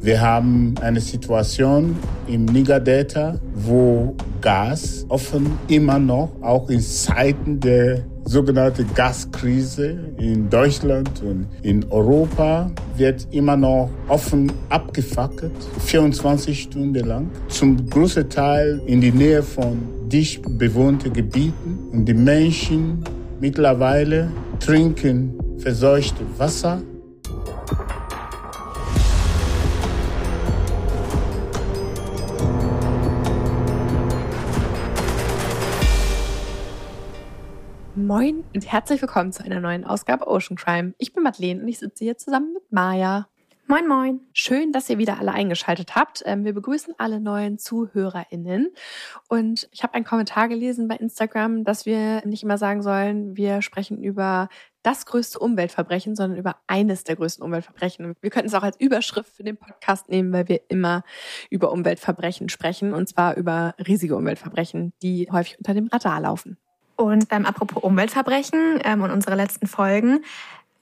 Wir haben eine Situation im Niger-Delta, wo Gas offen immer noch, auch in Zeiten der sogenannten Gaskrise in Deutschland und in Europa, wird immer noch offen abgefackelt, 24 Stunden lang. Zum großen Teil in die Nähe von dicht bewohnten Gebieten. Und die Menschen mittlerweile trinken verseuchtes Wasser Moin und herzlich willkommen zu einer neuen Ausgabe Ocean Crime. Ich bin Madeleine und ich sitze hier zusammen mit Maja. Moin, moin. Schön, dass ihr wieder alle eingeschaltet habt. Ähm, wir begrüßen alle neuen ZuhörerInnen. Und ich habe einen Kommentar gelesen bei Instagram, dass wir nicht immer sagen sollen, wir sprechen über das größte Umweltverbrechen, sondern über eines der größten Umweltverbrechen. Wir könnten es auch als Überschrift für den Podcast nehmen, weil wir immer über Umweltverbrechen sprechen und zwar über riesige Umweltverbrechen, die häufig unter dem Radar laufen. Und ähm, apropos Umweltverbrechen ähm, und unsere letzten Folgen,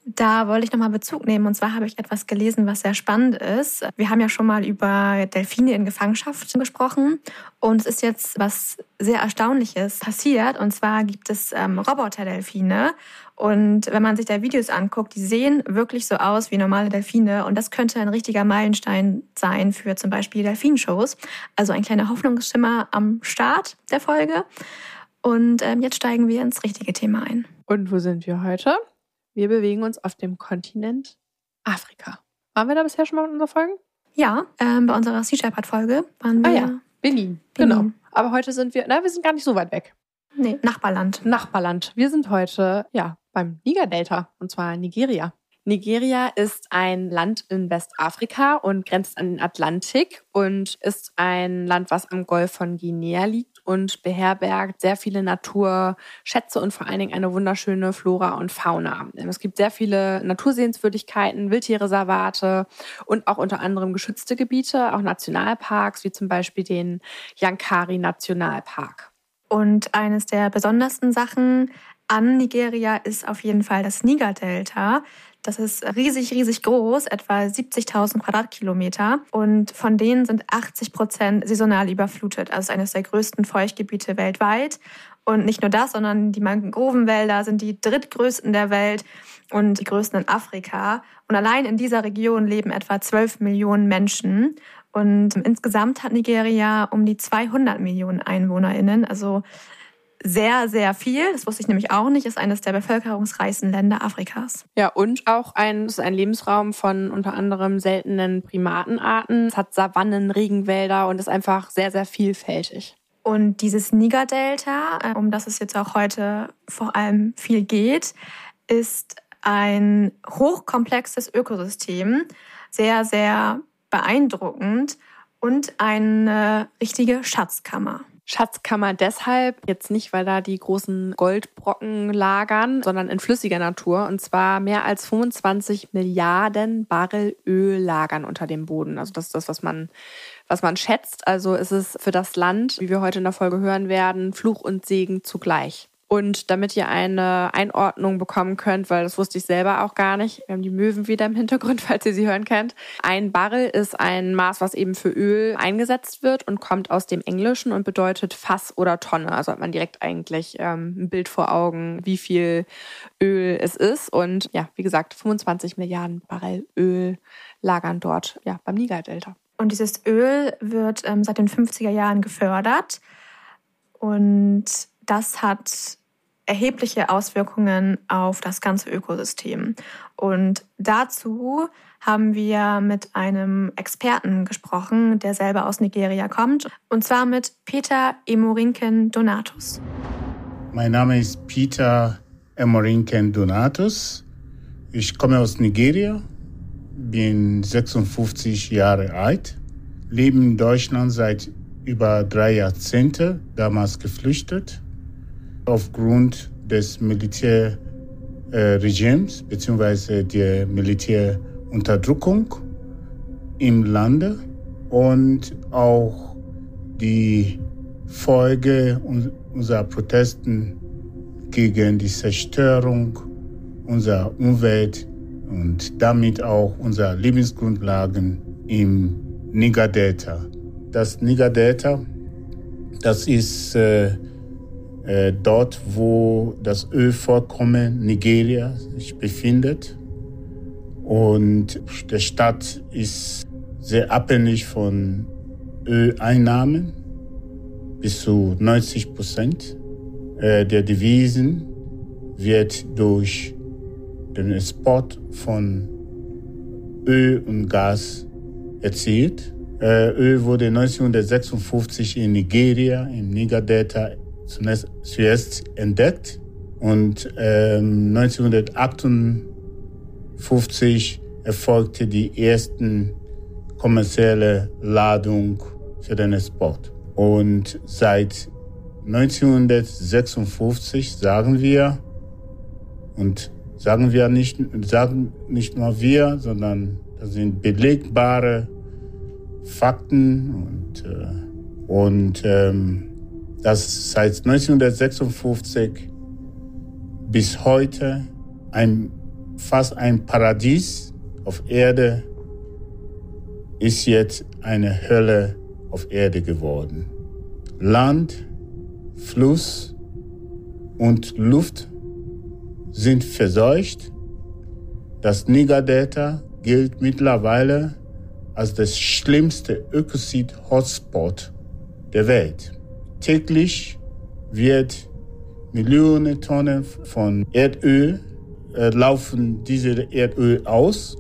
da wollte ich nochmal Bezug nehmen. Und zwar habe ich etwas gelesen, was sehr spannend ist. Wir haben ja schon mal über Delfine in Gefangenschaft gesprochen. Und es ist jetzt was sehr Erstaunliches passiert. Und zwar gibt es ähm, Roboter-Delfine. Und wenn man sich da Videos anguckt, die sehen wirklich so aus wie normale Delfine. Und das könnte ein richtiger Meilenstein sein für zum Beispiel Delfinshows. Also ein kleiner Hoffnungsschimmer am Start der Folge. Und ähm, jetzt steigen wir ins richtige Thema ein. Und wo sind wir heute? Wir bewegen uns auf dem Kontinent Afrika. Waren wir da bisher schon mal in unserer Folge? Ja, ähm, bei unserer Sea Shepherd-Folge waren wir. Ah ja, Benin. Benin. Genau. Aber heute sind wir, na, wir sind gar nicht so weit weg. Nee, Nachbarland. Nachbarland. Wir sind heute, ja, beim Niger-Delta, und zwar Nigeria. Nigeria ist ein Land in Westafrika und grenzt an den Atlantik und ist ein Land, was am Golf von Guinea liegt und beherbergt sehr viele Naturschätze und vor allen Dingen eine wunderschöne Flora und Fauna. Es gibt sehr viele Natursehenswürdigkeiten, Wildtierreservate und auch unter anderem geschützte Gebiete, auch Nationalparks, wie zum Beispiel den Yankari Nationalpark. Und eines der besondersten Sachen an Nigeria ist auf jeden Fall das Niger-Delta. Das ist riesig, riesig groß, etwa 70.000 Quadratkilometer. Und von denen sind 80 Prozent saisonal überflutet. Also eines der größten Feuchtgebiete weltweit. Und nicht nur das, sondern die Mangrovenwälder sind die drittgrößten der Welt und die größten in Afrika. Und allein in dieser Region leben etwa 12 Millionen Menschen. Und insgesamt hat Nigeria um die 200 Millionen EinwohnerInnen. Also sehr, sehr viel. Das wusste ich nämlich auch nicht. Ist eines der bevölkerungsreichsten Länder Afrikas. Ja, und auch ein, ist ein Lebensraum von unter anderem seltenen Primatenarten. Es hat Savannen, Regenwälder und ist einfach sehr, sehr vielfältig. Und dieses Niger-Delta, äh, um das es jetzt auch heute vor allem viel geht, ist ein hochkomplexes Ökosystem. Sehr, sehr beeindruckend und eine richtige Schatzkammer. Schatzkammer deshalb, jetzt nicht, weil da die großen Goldbrocken lagern, sondern in flüssiger Natur. Und zwar mehr als 25 Milliarden Barrel Öl lagern unter dem Boden. Also das ist das, was man, was man schätzt. Also ist es für das Land, wie wir heute in der Folge hören werden, Fluch und Segen zugleich. Und damit ihr eine Einordnung bekommen könnt, weil das wusste ich selber auch gar nicht, wir haben die Möwen wieder im Hintergrund, falls ihr sie hören könnt. Ein Barrel ist ein Maß, was eben für Öl eingesetzt wird und kommt aus dem Englischen und bedeutet Fass oder Tonne. Also hat man direkt eigentlich ähm, ein Bild vor Augen, wie viel Öl es ist. Und ja, wie gesagt, 25 Milliarden Barrel Öl lagern dort ja, beim Niger-Delta. Und dieses Öl wird ähm, seit den 50er Jahren gefördert. Und das hat erhebliche Auswirkungen auf das ganze Ökosystem. Und dazu haben wir mit einem Experten gesprochen, der selber aus Nigeria kommt, und zwar mit Peter Emorinken Donatus. Mein Name ist Peter Emorinken Donatus. Ich komme aus Nigeria, bin 56 Jahre alt, lebe in Deutschland seit über drei Jahrzehnten, damals geflüchtet aufgrund des Militärregimes äh, bzw. der Militärunterdrückung im Lande und auch die Folge unserer Protesten gegen die Zerstörung unserer Umwelt und damit auch unserer Lebensgrundlagen im Niger-Delta. Das Niger-Delta, das ist äh, äh, dort, wo das Ölvorkommen Nigeria sich befindet. Und der Stadt ist sehr abhängig von Öleinnahmen bis zu 90 Prozent äh, der Devisen wird durch den Export von Öl und Gas erzielt. Äh, Öl wurde 1956 in Nigeria, im Niger-Delta, zuerst entdeckt und ähm, 1958 erfolgte die ersten kommerzielle Ladung für den Export. Und seit 1956 sagen wir, und sagen wir nicht, sagen nicht nur wir, sondern das sind belegbare Fakten und, äh, und ähm, dass seit 1956 bis heute ein, fast ein Paradies auf Erde ist jetzt eine Hölle auf Erde geworden. Land, Fluss und Luft sind verseucht. Das Niger-Delta gilt mittlerweile als das schlimmste Ökozid-Hotspot der Welt. Täglich wird Millionen Tonnen von Erdöl äh, laufen diese Erdöl aus,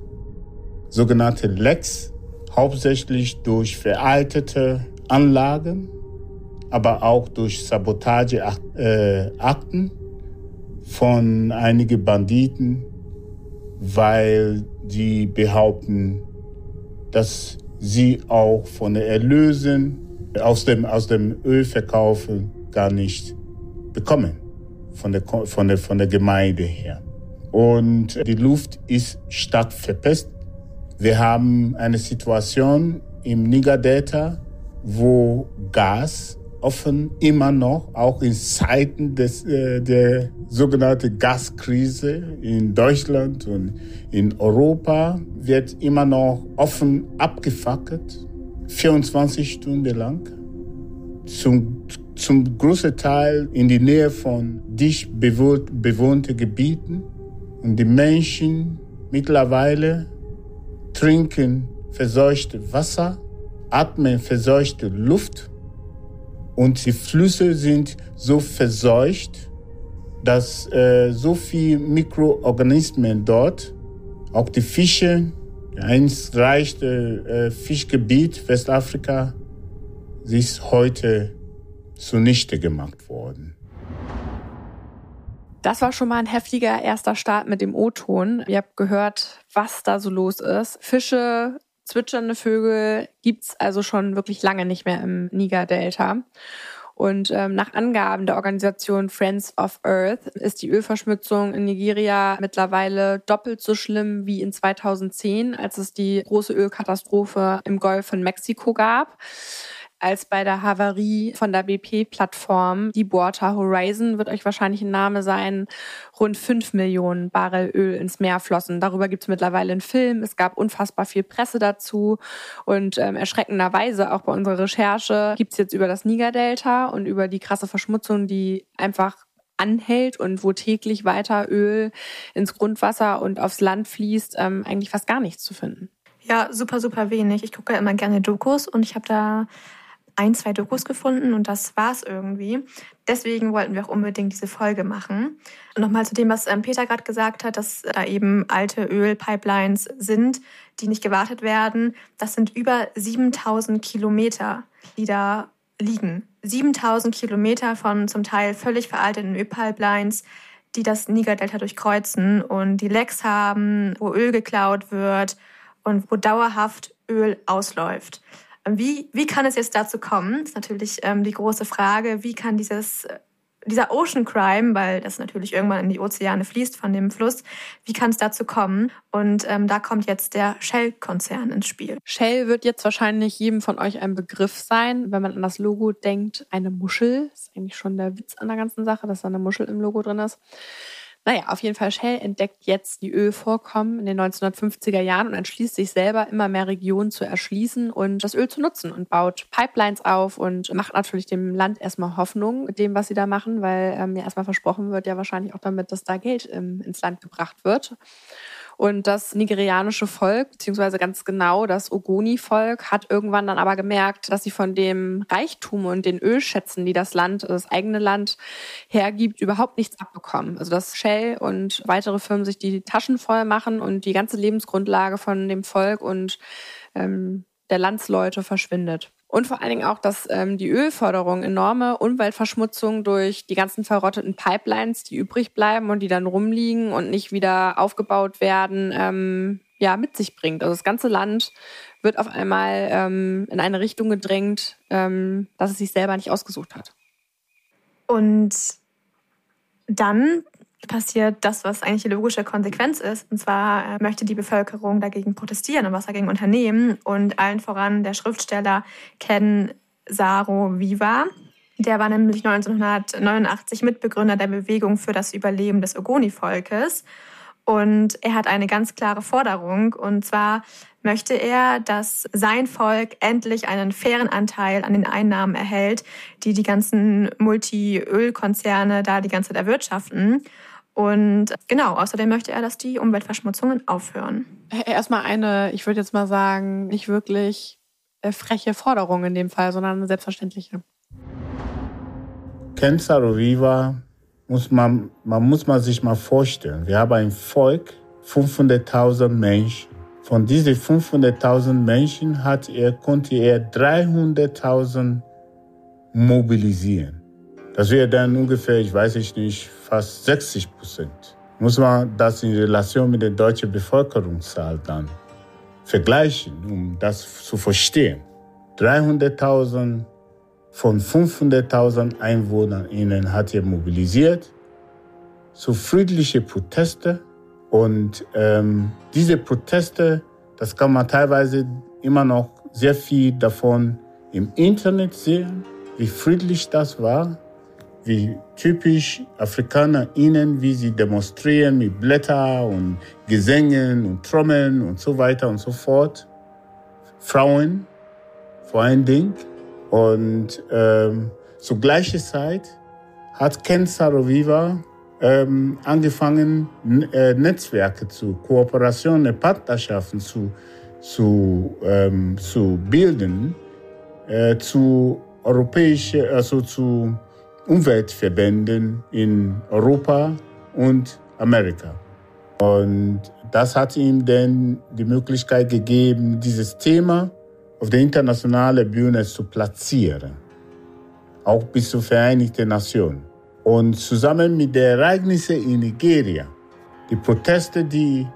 sogenannte Lecks, hauptsächlich durch veraltete Anlagen, aber auch durch Sabotageakten von einigen Banditen, weil die behaupten, dass sie auch von den Erlösen aus dem, aus dem Ölverkaufen gar nicht bekommen, von der, von, der, von der Gemeinde her. Und die Luft ist stark verpestet. Wir haben eine Situation im Niger-Delta, wo Gas offen immer noch, auch in Zeiten des, äh, der sogenannten Gaskrise in Deutschland und in Europa, wird immer noch offen abgefackelt, 24 Stunden lang. Zum, zum großen Teil in die Nähe von dicht bewohnt, bewohnten Gebieten. Und die Menschen mittlerweile trinken verseuchte Wasser, atmen verseuchte Luft und die Flüsse sind so verseucht, dass äh, so viele Mikroorganismen dort, auch die Fische, einst reichte äh, Fischgebiet Westafrika, ist heute zunichte gemacht worden. Das war schon mal ein heftiger erster Start mit dem O-Ton. Ihr habt gehört, was da so los ist. Fische zwitschernde Vögel gibt's also schon wirklich lange nicht mehr im Niger-Delta. Und ähm, nach Angaben der Organisation Friends of Earth ist die Ölverschmutzung in Nigeria mittlerweile doppelt so schlimm wie in 2010, als es die große Ölkatastrophe im Golf von Mexiko gab als bei der Havarie von der BP-Plattform Deepwater Horizon, wird euch wahrscheinlich ein Name sein, rund fünf Millionen Barrel Öl ins Meer flossen. Darüber gibt es mittlerweile einen Film. Es gab unfassbar viel Presse dazu. Und ähm, erschreckenderweise, auch bei unserer Recherche, gibt es jetzt über das Niger-Delta und über die krasse Verschmutzung, die einfach anhält und wo täglich weiter Öl ins Grundwasser und aufs Land fließt, ähm, eigentlich fast gar nichts zu finden. Ja, super, super wenig. Ich gucke ja immer gerne Dokus und ich habe da ein, zwei Dokus gefunden und das war's irgendwie. Deswegen wollten wir auch unbedingt diese Folge machen. Und nochmal zu dem, was ähm, Peter gerade gesagt hat, dass da eben alte Ölpipelines sind, die nicht gewartet werden. Das sind über 7000 Kilometer, die da liegen. 7000 Kilometer von zum Teil völlig veralteten Ölpipelines, die das Niger-Delta durchkreuzen und die Lecks haben, wo Öl geklaut wird und wo dauerhaft Öl ausläuft. Wie, wie kann es jetzt dazu kommen? Das ist natürlich ähm, die große Frage. Wie kann dieses, dieser Ocean Crime, weil das natürlich irgendwann in die Ozeane fließt von dem Fluss, wie kann es dazu kommen? Und ähm, da kommt jetzt der Shell-Konzern ins Spiel. Shell wird jetzt wahrscheinlich jedem von euch ein Begriff sein. Wenn man an das Logo denkt, eine Muschel. Das ist eigentlich schon der Witz an der ganzen Sache, dass da eine Muschel im Logo drin ist. Naja, auf jeden Fall, Shell entdeckt jetzt die Ölvorkommen in den 1950er Jahren und entschließt sich selber, immer mehr Regionen zu erschließen und das Öl zu nutzen und baut Pipelines auf und macht natürlich dem Land erstmal Hoffnung mit dem, was sie da machen, weil ähm, ja erstmal versprochen wird, ja wahrscheinlich auch damit, dass da Geld ähm, ins Land gebracht wird. Und das nigerianische Volk, beziehungsweise ganz genau das Ogoni-Volk, hat irgendwann dann aber gemerkt, dass sie von dem Reichtum und den Ölschätzen, die das Land, das eigene Land hergibt, überhaupt nichts abbekommen. Also dass Shell und weitere Firmen sich die Taschen voll machen und die ganze Lebensgrundlage von dem Volk und ähm, der Landsleute verschwindet. Und vor allen Dingen auch, dass ähm, die Ölförderung enorme Umweltverschmutzung durch die ganzen verrotteten Pipelines, die übrig bleiben und die dann rumliegen und nicht wieder aufgebaut werden, ähm, ja, mit sich bringt. Also das ganze Land wird auf einmal ähm, in eine Richtung gedrängt, ähm, dass es sich selber nicht ausgesucht hat. Und dann passiert das, was eigentlich die logische Konsequenz ist. Und zwar äh, möchte die Bevölkerung dagegen protestieren und was dagegen unternehmen. Und allen voran der Schriftsteller Ken Saro Viva. Der war nämlich 1989 Mitbegründer der Bewegung für das Überleben des Ogoni-Volkes. Und er hat eine ganz klare Forderung. Und zwar möchte er, dass sein Volk endlich einen fairen Anteil an den Einnahmen erhält, die die ganzen Multi-Ölkonzerne da die ganze Zeit erwirtschaften. Und genau, außerdem möchte er, dass die Umweltverschmutzungen aufhören. Erstmal eine, ich würde jetzt mal sagen, nicht wirklich äh, freche Forderung in dem Fall, sondern eine selbstverständliche. Ken Saroviva muss man, man muss man sich mal vorstellen. Wir haben ein Volk, 500.000 Menschen. Von diesen 500.000 Menschen hat er, konnte er 300.000 mobilisieren. Das wäre dann ungefähr, ich weiß nicht, fast 60 Prozent. Muss man das in Relation mit der deutschen Bevölkerungszahl dann vergleichen, um das zu verstehen. 300.000 von 500.000 Einwohnern hat er mobilisiert zu friedlichen Protesten. Und ähm, diese Proteste, das kann man teilweise immer noch sehr viel davon im Internet sehen, wie friedlich das war wie typisch Afrikaner ihnen, wie sie demonstrieren mit Blättern und Gesängen und Trommeln und so weiter und so fort. Frauen vor allen Dingen. Und ähm, zur gleichen Zeit hat Ken Saroviva ähm, angefangen, äh, Netzwerke zu, Kooperationen, Partnerschaften zu, zu, ähm, zu bilden, äh, zu europäische, also zu Umweltverbänden in Europa und Amerika. Und das hat ihm dann die Möglichkeit gegeben, dieses Thema auf der internationalen Bühne zu platzieren, auch bis zur Vereinigten Nationen. Und zusammen mit den Ereignissen in Nigeria, die Proteste, die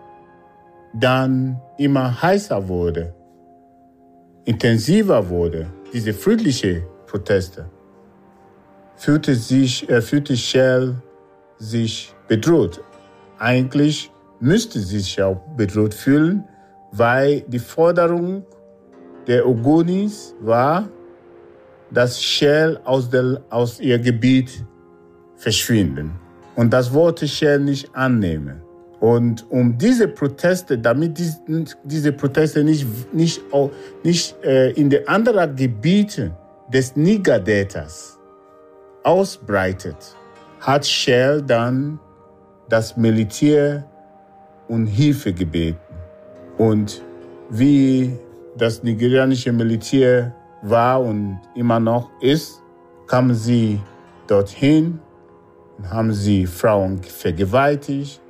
dann immer heißer wurden, intensiver wurden, diese friedlichen Proteste, fühlte sich, er fühlte Shell sich bedroht. Eigentlich müsste sie sich auch bedroht fühlen, weil die Forderung der Ogonis war, dass Shell aus, der, aus ihr Gebiet verschwinden. Und das wollte Shell nicht annehmen. Und um diese Proteste, damit diese, diese Proteste nicht, nicht, nicht äh, in den anderen Gebieten des Niger-Deltas ausbreitet, hat Shell dann das Militär um Hilfe gebeten. Und wie das nigerianische Militär war und immer noch ist, kamen sie dorthin und haben sie Frauen vergewaltigt,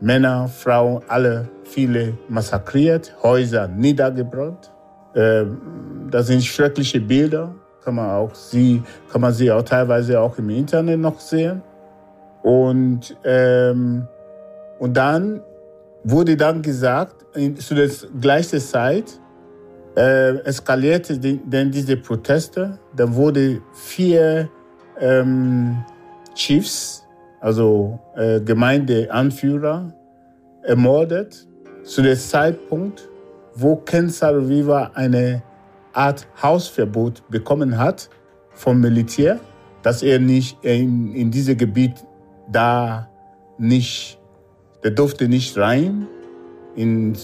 Männer, Frauen, alle viele massakriert, Häuser niedergebrannt. Ähm, das sind schreckliche Bilder kann man auch sie, kann man sie auch teilweise auch im Internet noch sehen. Und, ähm, und dann wurde dann gesagt, in, zu der gleichen Zeit äh, eskalierte denn diese Proteste. Dann wurde vier ähm, Chiefs, also äh, Gemeindeanführer, ermordet. Zu dem Zeitpunkt, wo Ken Salviva eine Art Hausverbot bekommen hat vom Militär, dass er nicht in, in diesem Gebiet da nicht, der durfte nicht rein, in,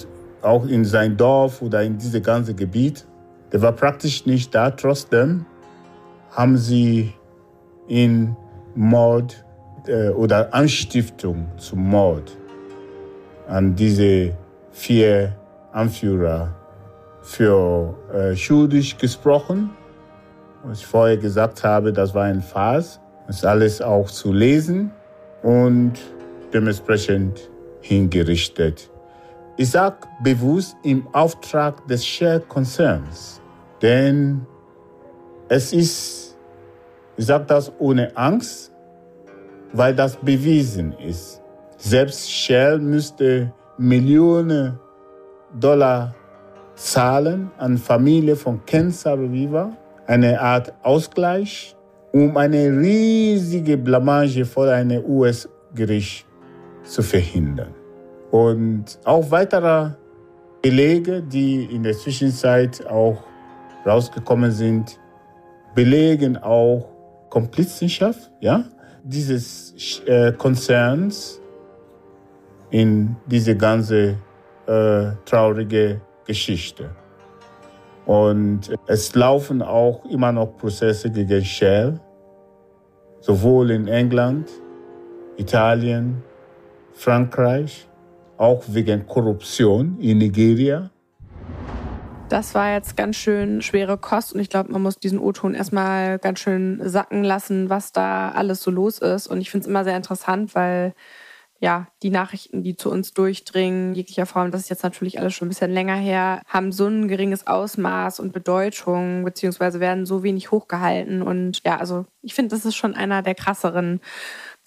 auch in sein Dorf oder in dieses ganze Gebiet. Der war praktisch nicht da. Trotzdem haben sie ihn Mord äh, oder Anstiftung zum Mord an diese vier Anführer für äh, schuldig gesprochen. Was ich vorher gesagt habe, das war ein Phase. Das ist alles auch zu lesen und dementsprechend hingerichtet. Ich sage bewusst im Auftrag des Share Konzerns, denn es ist, ich sage das ohne Angst, weil das bewiesen ist. Selbst Shell müsste Millionen Dollar zahlen an Familie von Ken Saro-Wiwa, eine Art Ausgleich, um eine riesige Blamage vor einem US-Gericht zu verhindern. Und auch weitere Belege, die in der Zwischenzeit auch rausgekommen sind, belegen auch Komplizenschaft ja, dieses äh, Konzerns in diese ganze äh, traurige Geschichte. Und es laufen auch immer noch Prozesse gegen Shell, sowohl in England, Italien, Frankreich, auch wegen Korruption in Nigeria. Das war jetzt ganz schön schwere Kost und ich glaube, man muss diesen O-Ton erstmal ganz schön sacken lassen, was da alles so los ist. Und ich finde es immer sehr interessant, weil ja, die Nachrichten, die zu uns durchdringen, jeglicher Form, das ist jetzt natürlich alles schon ein bisschen länger her, haben so ein geringes Ausmaß und Bedeutung, beziehungsweise werden so wenig hochgehalten. Und ja, also ich finde, das ist schon einer der krasseren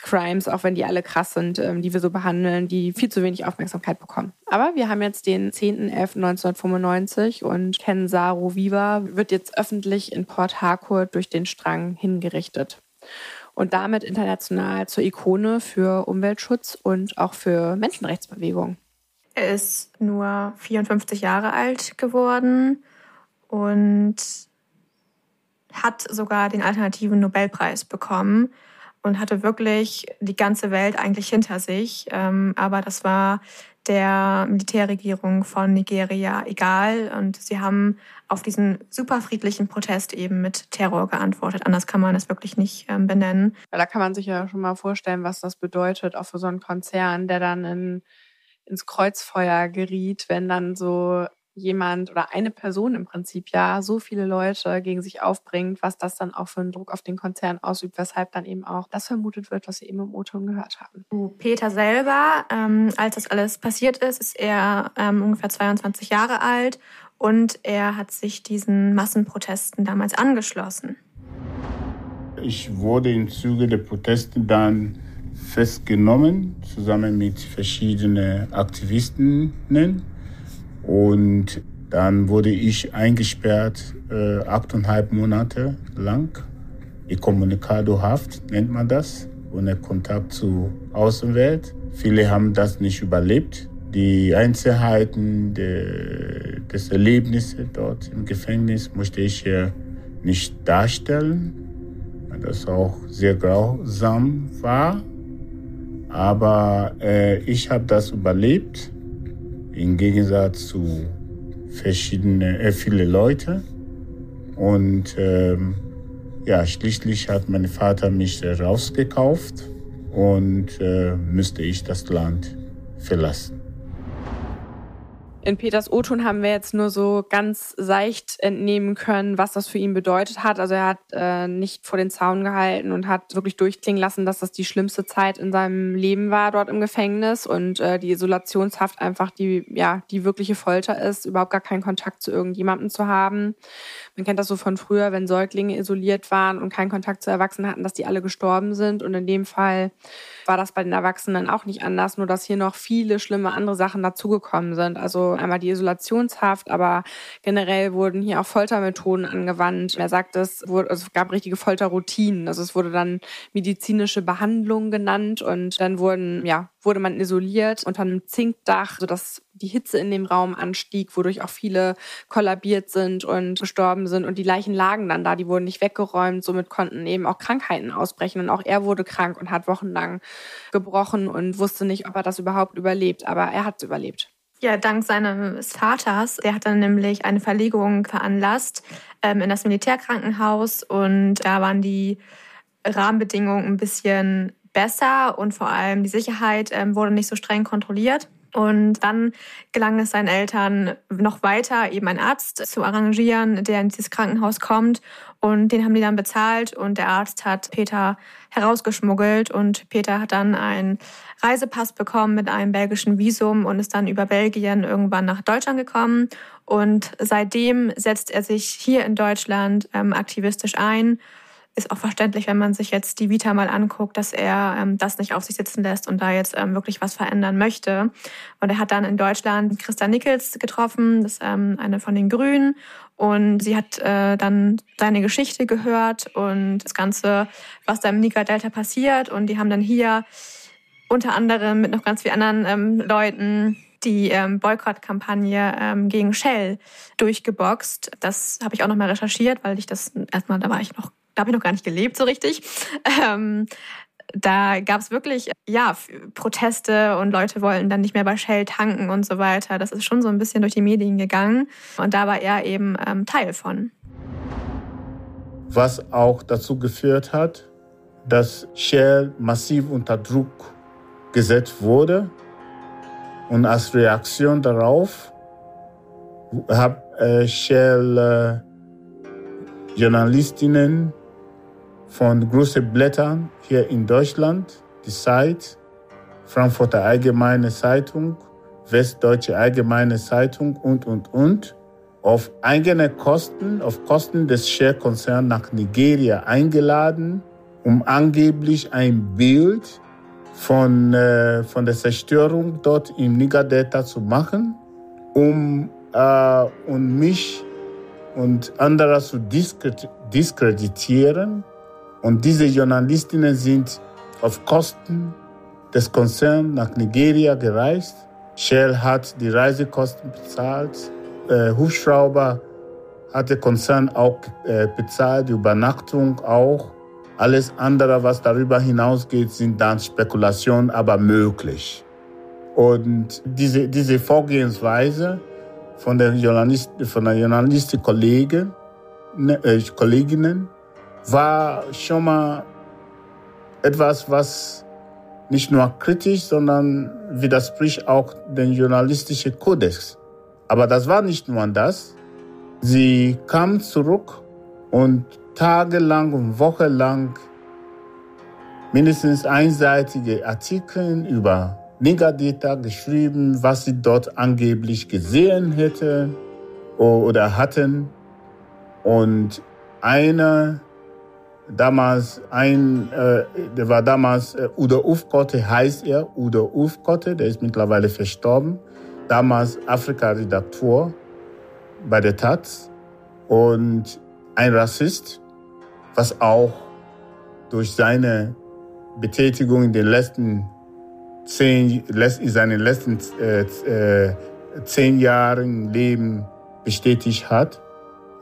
Crimes, auch wenn die alle krass sind, ähm, die wir so behandeln, die viel zu wenig Aufmerksamkeit bekommen. Aber wir haben jetzt den 10.11.1995 und Ken Saru Viva wird jetzt öffentlich in Port Harcourt durch den Strang hingerichtet und damit international zur Ikone für Umweltschutz und auch für Menschenrechtsbewegung. Er ist nur 54 Jahre alt geworden und hat sogar den alternativen Nobelpreis bekommen und hatte wirklich die ganze Welt eigentlich hinter sich. Ähm, aber das war der Militärregierung von Nigeria egal. Und sie haben auf diesen super friedlichen Protest eben mit Terror geantwortet. Anders kann man es wirklich nicht ähm, benennen. Da kann man sich ja schon mal vorstellen, was das bedeutet, auch für so einen Konzern, der dann in, ins Kreuzfeuer geriet, wenn dann so jemand oder eine Person im Prinzip ja so viele Leute gegen sich aufbringt, was das dann auch für einen Druck auf den Konzern ausübt, weshalb dann eben auch das vermutet wird, was wir eben im O-Ton gehört haben. Peter selber, ähm, als das alles passiert ist, ist er ähm, ungefähr 22 Jahre alt und er hat sich diesen Massenprotesten damals angeschlossen. Ich wurde im Zuge der Proteste dann festgenommen, zusammen mit verschiedenen Aktivistinnen und dann wurde ich eingesperrt, äh, achteinhalb Monate lang. Incommunicado-Haft nennt man das, ohne Kontakt zur Außenwelt. Viele haben das nicht überlebt. Die Einzelheiten de, des Erlebnisses dort im Gefängnis möchte ich hier nicht darstellen, weil das auch sehr grausam war. Aber äh, ich habe das überlebt im Gegensatz zu verschiedene, äh, viele Leute. Und ähm, ja, schließlich hat mein Vater mich rausgekauft und äh, müsste ich das Land verlassen. In Peters O-Ton haben wir jetzt nur so ganz seicht entnehmen können, was das für ihn bedeutet hat. Also er hat äh, nicht vor den Zaun gehalten und hat wirklich durchklingen lassen, dass das die schlimmste Zeit in seinem Leben war dort im Gefängnis und äh, die Isolationshaft einfach die ja die wirkliche Folter ist, überhaupt gar keinen Kontakt zu irgendjemandem zu haben. Man kennt das so von früher, wenn Säuglinge isoliert waren und keinen Kontakt zu Erwachsenen hatten, dass die alle gestorben sind. Und in dem Fall war das bei den Erwachsenen auch nicht anders, nur dass hier noch viele schlimme andere Sachen dazugekommen sind. Also Einmal die Isolationshaft, aber generell wurden hier auch Foltermethoden angewandt. Er sagt, es, wurde, also es gab richtige Folterroutinen. Also es wurde dann medizinische Behandlung genannt und dann wurden, ja, wurde man isoliert unter einem Zinkdach, sodass die Hitze in dem Raum anstieg, wodurch auch viele kollabiert sind und gestorben sind. Und die Leichen lagen dann da, die wurden nicht weggeräumt. Somit konnten eben auch Krankheiten ausbrechen. Und auch er wurde krank und hat wochenlang gebrochen und wusste nicht, ob er das überhaupt überlebt. Aber er hat es überlebt. Ja, dank seines Vaters. Der hat dann nämlich eine Verlegung veranlasst ähm, in das Militärkrankenhaus. Und da waren die Rahmenbedingungen ein bisschen besser und vor allem die Sicherheit ähm, wurde nicht so streng kontrolliert. Und dann gelang es seinen Eltern noch weiter, eben einen Arzt zu arrangieren, der in dieses Krankenhaus kommt. Und den haben die dann bezahlt und der Arzt hat Peter herausgeschmuggelt und Peter hat dann einen Reisepass bekommen mit einem belgischen Visum und ist dann über Belgien irgendwann nach Deutschland gekommen. Und seitdem setzt er sich hier in Deutschland ähm, aktivistisch ein ist auch verständlich, wenn man sich jetzt die Vita mal anguckt, dass er ähm, das nicht auf sich sitzen lässt und da jetzt ähm, wirklich was verändern möchte. Und er hat dann in Deutschland Christa Nickels getroffen, das ist ähm, eine von den Grünen. Und sie hat äh, dann seine Geschichte gehört und das Ganze, was da im Niger-Delta passiert. Und die haben dann hier unter anderem mit noch ganz vielen anderen ähm, Leuten die ähm, Boykottkampagne ähm, gegen Shell durchgeboxt. Das habe ich auch noch mal recherchiert, weil ich das erstmal, da war ich noch da habe ich noch gar nicht gelebt so richtig. Ähm, da gab es wirklich ja Proteste und Leute wollten dann nicht mehr bei Shell tanken und so weiter. Das ist schon so ein bisschen durch die Medien gegangen und da war er eben ähm, Teil von. Was auch dazu geführt hat, dass Shell massiv unter Druck gesetzt wurde und als Reaktion darauf hat äh, Shell äh, Journalistinnen von großen Blättern hier in Deutschland, die Zeit, Frankfurter Allgemeine Zeitung, Westdeutsche Allgemeine Zeitung und, und, und, auf eigene Kosten, auf Kosten des Share-Konzerns nach Nigeria eingeladen, um angeblich ein Bild von, äh, von der Zerstörung dort im Niger-Delta zu machen, um äh, und mich und andere zu diskreditieren und diese Journalistinnen sind auf Kosten des Konzerns nach Nigeria gereist. Shell hat die Reisekosten bezahlt. Äh, Hubschrauber hat der Konzern auch äh, bezahlt, die Übernachtung auch. Alles andere, was darüber hinausgeht, sind dann Spekulationen, aber möglich. Und diese, diese Vorgehensweise von den Journalist, von der Journalisten-Kollegen, äh, Kolleginnen war schon mal etwas, was nicht nur kritisch, sondern widerspricht auch den journalistischen Kodex. Aber das war nicht nur das. Sie kam zurück und tagelang und wochenlang mindestens einseitige Artikel über Nigadita geschrieben, was sie dort angeblich gesehen hätte oder hatten. Und einer damals ein, äh, der war damals äh, Udo Ufkotte, heißt er, Udo Ufkotte, der ist mittlerweile verstorben. Damals Afrika-Redaktor bei der Taz und ein Rassist, was auch durch seine Betätigung in den letzten zehn, in seinen letzten äh, äh, zehn Jahren Leben bestätigt hat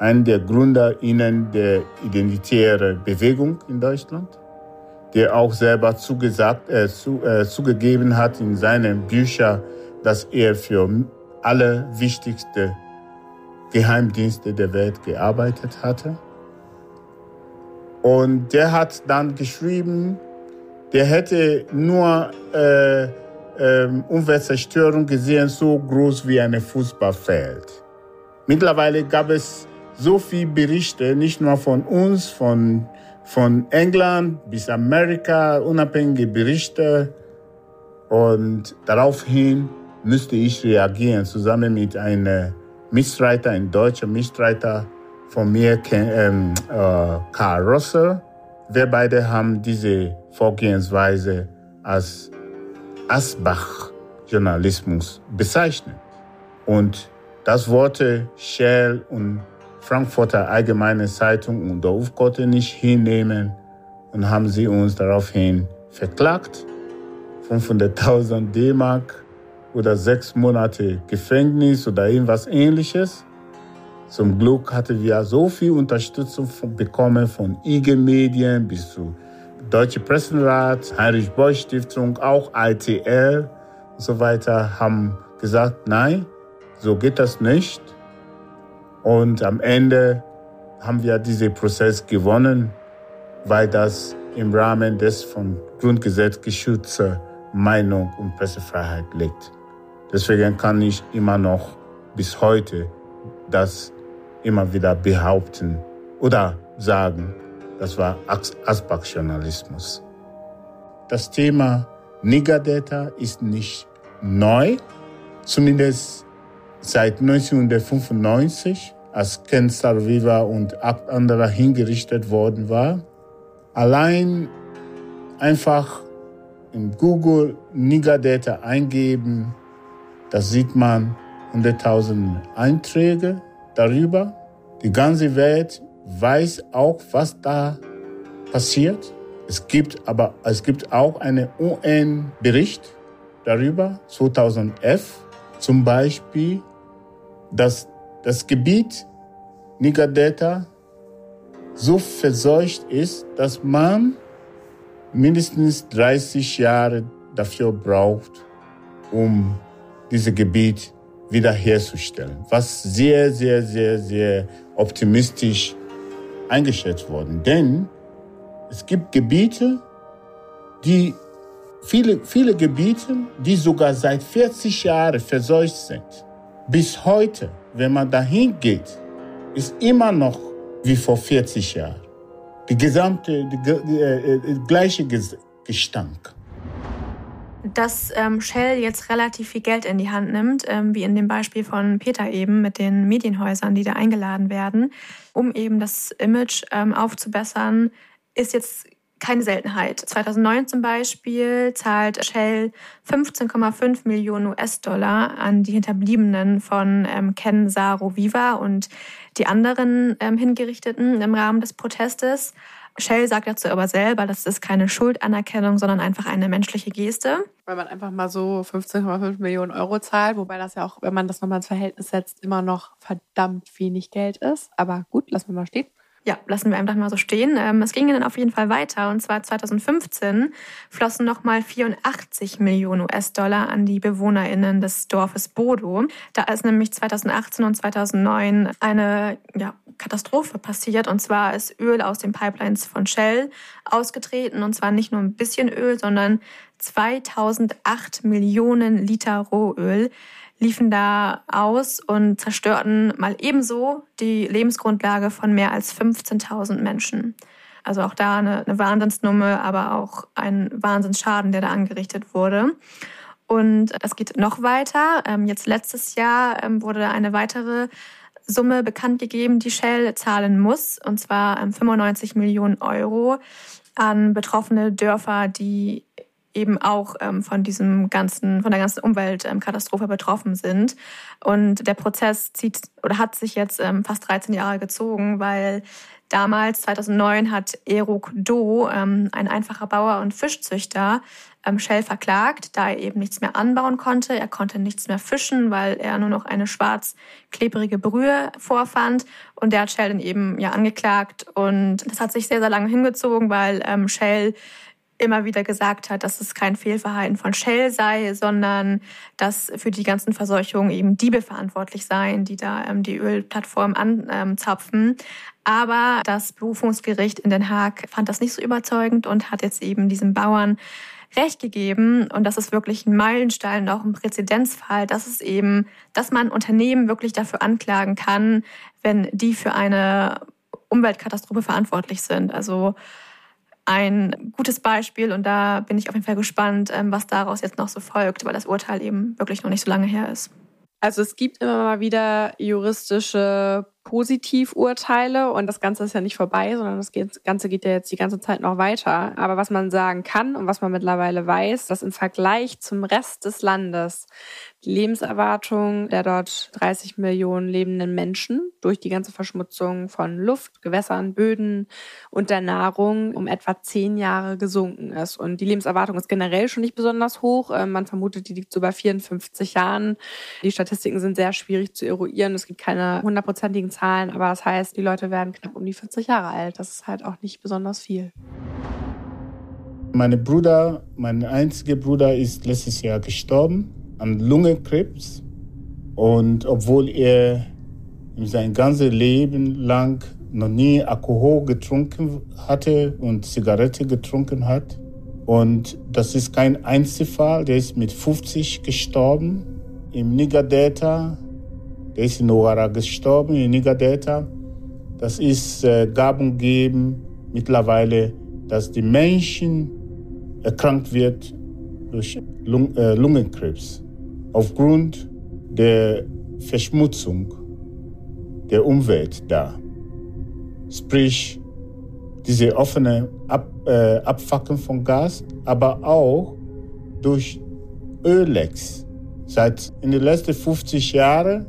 einer der GründerInnen der identitären Bewegung in Deutschland, der auch selber zugesagt, äh, zu, äh, zugegeben hat in seinen Büchern, dass er für alle wichtigsten Geheimdienste der Welt gearbeitet hatte. Und der hat dann geschrieben, der hätte nur äh, äh, Umweltzerstörung gesehen, so groß wie ein Fußballfeld. Mittlerweile gab es so viele Berichte, nicht nur von uns, von, von England bis Amerika, unabhängige Berichte. Und daraufhin müsste ich reagieren, zusammen mit einem Mitstreiter, ein deutscher Mitstreiter von mir, ähm, äh, Karl Russell. Wir beide haben diese Vorgehensweise als Asbach-Journalismus bezeichnet. Und das wollte Shell und Frankfurter Allgemeine Zeitung und der UFKOTE nicht hinnehmen und haben sie uns daraufhin verklagt. 500.000 D-Mark oder sechs Monate Gefängnis oder irgendwas ähnliches. Zum Glück hatten wir so viel Unterstützung bekommen von IG Medien bis zu Deutsche Pressenrat, Heinrich Beuys Stiftung, auch ITL und so weiter haben gesagt, nein, so geht das nicht. Und am Ende haben wir diesen Prozess gewonnen, weil das im Rahmen des vom Grundgesetz geschützten Meinung und Pressefreiheit liegt. Deswegen kann ich immer noch bis heute das immer wieder behaupten oder sagen, das war Asbach-Journalismus. Das Thema Nigger-Data ist nicht neu, zumindest seit 1995, als Ken Salviva und acht andere hingerichtet worden war. Allein einfach in Google Nigger-Data eingeben, da sieht man 100.000 Einträge darüber. Die ganze Welt weiß auch, was da passiert. Es gibt aber es gibt auch einen UN-Bericht darüber, 2011 zum Beispiel, dass das Gebiet Niger Delta so verseucht ist, dass man mindestens 30 Jahre dafür braucht, um dieses Gebiet wiederherzustellen, was sehr, sehr, sehr, sehr optimistisch eingeschätzt worden. Denn es gibt Gebiete, die viele, viele Gebiete, die sogar seit 40 Jahren verseucht sind. Bis heute, wenn man dahin geht, ist immer noch wie vor 40 Jahren. Die gesamte, die, die, äh, die gleiche Gestank dass ähm, Shell jetzt relativ viel Geld in die Hand nimmt, ähm, wie in dem Beispiel von Peter eben mit den Medienhäusern, die da eingeladen werden, um eben das Image ähm, aufzubessern, ist jetzt keine Seltenheit. 2009 zum Beispiel zahlt Shell 15,5 Millionen US-Dollar an die Hinterbliebenen von ähm, Ken Saro Viva und die anderen ähm, Hingerichteten im Rahmen des Protestes. Shell sagt dazu aber selber, das ist keine Schuldanerkennung, sondern einfach eine menschliche Geste. Weil man einfach mal so 15,5 Millionen Euro zahlt, wobei das ja auch, wenn man das nochmal ins Verhältnis setzt, immer noch verdammt wenig Geld ist. Aber gut, lassen wir mal stehen. Ja, lassen wir einfach mal so stehen. Ähm, es ging dann auf jeden Fall weiter. Und zwar 2015 flossen nochmal 84 Millionen US-Dollar an die BewohnerInnen des Dorfes Bodo. Da ist nämlich 2018 und 2009 eine ja, Katastrophe passiert. Und zwar ist Öl aus den Pipelines von Shell ausgetreten. Und zwar nicht nur ein bisschen Öl, sondern 2008 Millionen Liter Rohöl liefen da aus und zerstörten mal ebenso die Lebensgrundlage von mehr als 15.000 Menschen. Also auch da eine, eine Wahnsinnsnummer, aber auch ein Wahnsinnsschaden, der da angerichtet wurde. Und das geht noch weiter. Ähm, jetzt letztes Jahr ähm, wurde eine weitere Summe bekannt gegeben, die Shell zahlen muss, und zwar 95 ähm, Millionen Euro an betroffene Dörfer, die eben auch ähm, von diesem ganzen, von der ganzen Umweltkatastrophe betroffen sind. Und der Prozess zieht oder hat sich jetzt ähm, fast 13 Jahre gezogen, weil damals, 2009, hat Eruk Do, ähm, ein einfacher Bauer und Fischzüchter, ähm, Shell verklagt, da er eben nichts mehr anbauen konnte. Er konnte nichts mehr fischen, weil er nur noch eine schwarz klebrige Brühe vorfand. Und der hat Shell dann eben ja angeklagt. Und das hat sich sehr, sehr lange hingezogen, weil ähm, Shell immer wieder gesagt hat, dass es kein Fehlverhalten von Shell sei, sondern dass für die ganzen Verseuchungen eben Diebe verantwortlich seien, die da ähm, die Ölplattform anzapfen. Aber das Berufungsgericht in Den Haag fand das nicht so überzeugend und hat jetzt eben diesen Bauern Recht gegeben. Und das ist wirklich ein Meilenstein und auch ein Präzedenzfall. Das ist eben, dass man Unternehmen wirklich dafür anklagen kann, wenn die für eine Umweltkatastrophe verantwortlich sind. Also ein gutes Beispiel und da bin ich auf jeden Fall gespannt, ähm, was daraus jetzt noch so folgt, weil das Urteil eben wirklich noch nicht so lange her ist. Also es gibt immer mal wieder juristische Positivurteile und das Ganze ist ja nicht vorbei, sondern das Ganze geht ja jetzt die ganze Zeit noch weiter. Aber was man sagen kann und was man mittlerweile weiß, dass im Vergleich zum Rest des Landes die Lebenserwartung der dort 30 Millionen lebenden Menschen durch die ganze Verschmutzung von Luft, Gewässern, Böden und der Nahrung um etwa zehn Jahre gesunken ist. Und die Lebenserwartung ist generell schon nicht besonders hoch. Ähm, man vermutet, die liegt so bei 54 Jahren. Die Statistiken sind sehr schwierig zu eruieren. Es gibt keine hundertprozentigen Zahlen, aber das heißt, die Leute werden knapp um die 40 Jahre alt. Das ist halt auch nicht besonders viel. Mein Bruder, mein einziger Bruder ist letztes Jahr gestorben an Lungenkrebs. Und obwohl er sein ganzes Leben lang noch nie Alkohol getrunken hatte und Zigarette getrunken hat. Und das ist kein Einzelfall, der ist mit 50 gestorben. Im Niger-Delta, der ist in Ouara gestorben, im Niger-Delta. Das ist äh, Gabung geben mittlerweile, dass die Menschen erkrankt wird durch Lung äh, Lungenkrebs aufgrund der Verschmutzung der Umwelt da. Sprich, diese offene Ab, äh, Abfacken von Gas, aber auch durch Öllecks. Seit in den letzten 50 Jahren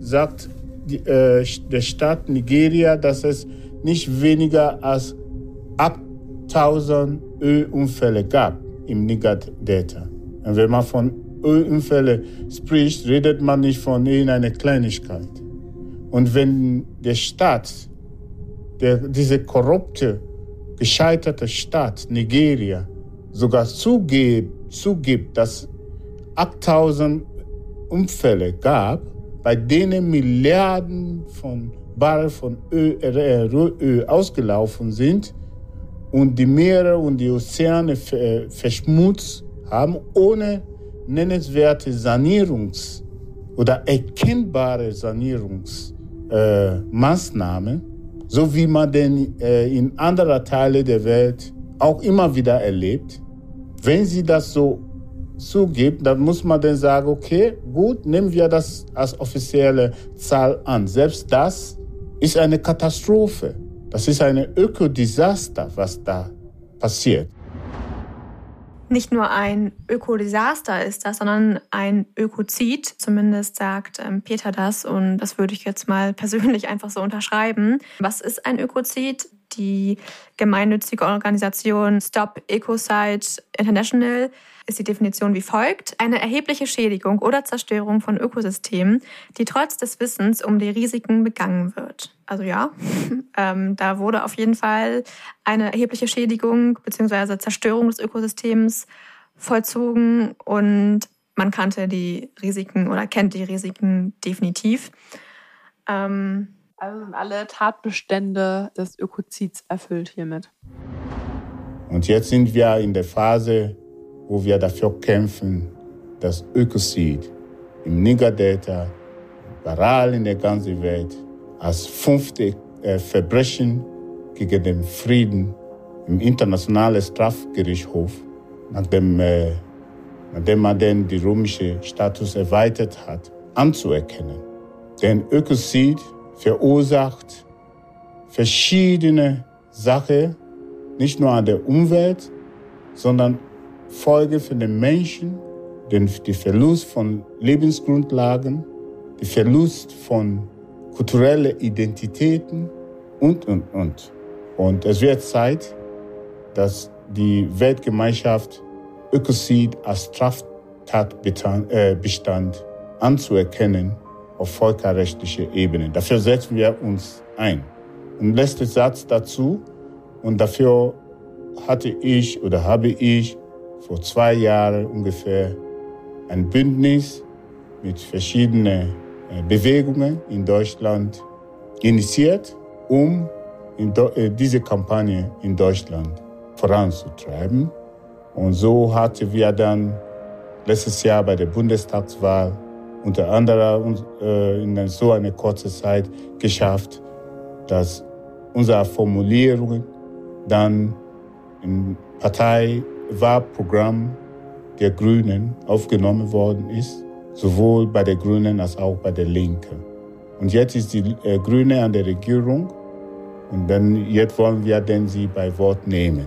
sagt die, äh, der Staat Nigeria, dass es nicht weniger als ab 1000 Ölunfälle gab im Niger-Delta. Und wenn man von Ölunfälle spricht, redet man nicht von irgendeiner Kleinigkeit. Und wenn der Staat, der, diese korrupte, gescheiterte Staat Nigeria sogar zugibt, zugibt, dass 8000 Unfälle gab, bei denen Milliarden von Barren von Öl, äh, Öl ausgelaufen sind und die Meere und die Ozeane verschmutzt haben, ohne nennenswerte Sanierungs- oder erkennbare Sanierungsmaßnahmen, äh, so wie man den äh, in anderen Teilen der Welt auch immer wieder erlebt. Wenn sie das so zugibt, dann muss man dann sagen, okay, gut, nehmen wir das als offizielle Zahl an. Selbst das ist eine Katastrophe. Das ist ein Ökodesaster, was da passiert nicht nur ein Ökodesaster ist das, sondern ein Ökozid. Zumindest sagt ähm, Peter das und das würde ich jetzt mal persönlich einfach so unterschreiben. Was ist ein Ökozid? Die gemeinnützige Organisation Stop Ecocide International ist die Definition wie folgt. Eine erhebliche Schädigung oder Zerstörung von Ökosystemen, die trotz des Wissens um die Risiken begangen wird. Also ja, ähm, da wurde auf jeden Fall eine erhebliche Schädigung bzw. Zerstörung des Ökosystems vollzogen und man kannte die Risiken oder kennt die Risiken definitiv. Ähm, also sind alle Tatbestände des Ökozids erfüllt hiermit. Und jetzt sind wir in der Phase, wo wir dafür kämpfen, dass Ökozid im Niger-Delta, überall in der ganzen Welt, als fünfte äh, Verbrechen gegen den Frieden im Internationalen Strafgerichtshof, nachdem, äh, nachdem man den die römische Status erweitert hat, anzuerkennen. Denn Ökozid verursacht verschiedene Sachen, nicht nur an der Umwelt, sondern Folge für den Menschen, den, die Verlust von Lebensgrundlagen, der Verlust von kulturellen Identitäten und, und, und. Und es wird Zeit, dass die Weltgemeinschaft Ökozid als Straftatbestand äh, anzuerkennen auf völkerrechtlicher Ebene. Dafür setzen wir uns ein. Und letzter Satz dazu. Und dafür hatte ich oder habe ich vor zwei Jahren ungefähr ein Bündnis mit verschiedenen äh, Bewegungen in Deutschland initiiert, um äh, diese Kampagne in Deutschland voranzutreiben. Und so hatten wir dann letztes Jahr bei der Bundestagswahl unter anderem äh, in so einer kurzen Zeit geschafft, dass unsere Formulierungen dann im Parteiwahlprogramm der Grünen aufgenommen worden ist, sowohl bei der Grünen als auch bei der Linken. Und jetzt ist die äh, Grüne an der Regierung und dann jetzt wollen wir denn sie bei Wort nehmen.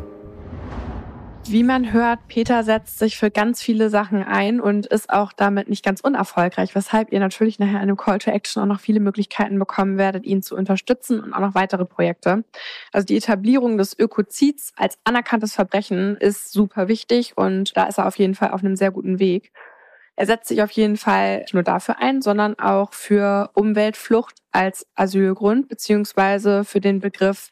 Wie man hört, Peter setzt sich für ganz viele Sachen ein und ist auch damit nicht ganz unerfolgreich, weshalb ihr natürlich nachher in einem Call to Action auch noch viele Möglichkeiten bekommen werdet, ihn zu unterstützen und auch noch weitere Projekte. Also die Etablierung des Ökozids als anerkanntes Verbrechen ist super wichtig und da ist er auf jeden Fall auf einem sehr guten Weg. Er setzt sich auf jeden Fall nicht nur dafür ein, sondern auch für Umweltflucht als Asylgrund beziehungsweise für den Begriff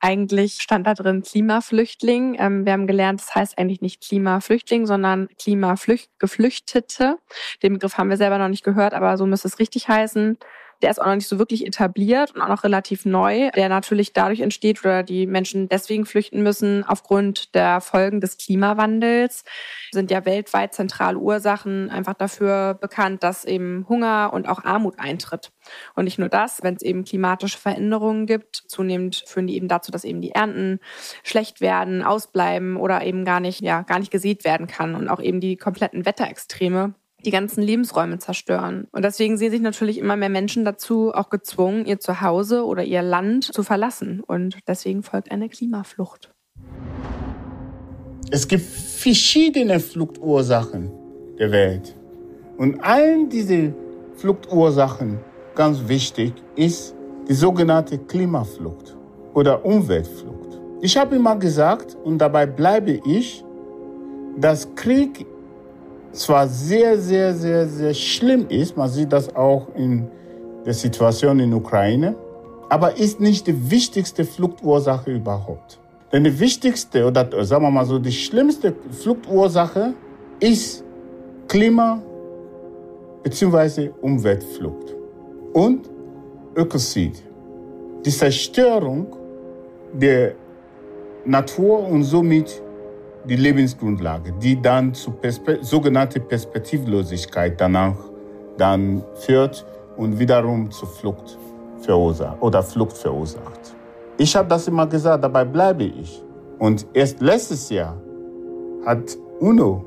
eigentlich stand da drin Klimaflüchtling. Ähm, wir haben gelernt, das heißt eigentlich nicht Klimaflüchtling, sondern Klimageflüchtete. Den Begriff haben wir selber noch nicht gehört, aber so müsste es richtig heißen. Der ist auch noch nicht so wirklich etabliert und auch noch relativ neu, der natürlich dadurch entsteht oder die Menschen deswegen flüchten müssen aufgrund der Folgen des Klimawandels. Sind ja weltweit zentrale Ursachen einfach dafür bekannt, dass eben Hunger und auch Armut eintritt. Und nicht nur das, wenn es eben klimatische Veränderungen gibt, zunehmend führen die eben dazu, dass eben die Ernten schlecht werden, ausbleiben oder eben gar nicht, ja, gar nicht gesät werden kann und auch eben die kompletten Wetterextreme die ganzen Lebensräume zerstören. Und deswegen sehen sich natürlich immer mehr Menschen dazu auch gezwungen, ihr Zuhause oder ihr Land zu verlassen. Und deswegen folgt eine Klimaflucht. Es gibt verschiedene Fluchtursachen der Welt. Und allen diese Fluchtursachen, ganz wichtig, ist die sogenannte Klimaflucht oder Umweltflucht. Ich habe immer gesagt, und dabei bleibe ich, dass Krieg zwar sehr, sehr, sehr, sehr schlimm ist, man sieht das auch in der Situation in Ukraine, aber ist nicht die wichtigste Fluchtursache überhaupt. Denn die wichtigste oder sagen wir mal so, die schlimmste Fluchtursache ist Klima- bzw. Umweltflucht und Ökozid. Die Zerstörung der Natur und somit die Lebensgrundlage, die dann zu Perspe sogenannte Perspektivlosigkeit danach dann führt und wiederum zur Flucht verursacht oder Flucht verursacht. Ich habe das immer gesagt, dabei bleibe ich. Und erst letztes Jahr hat UNO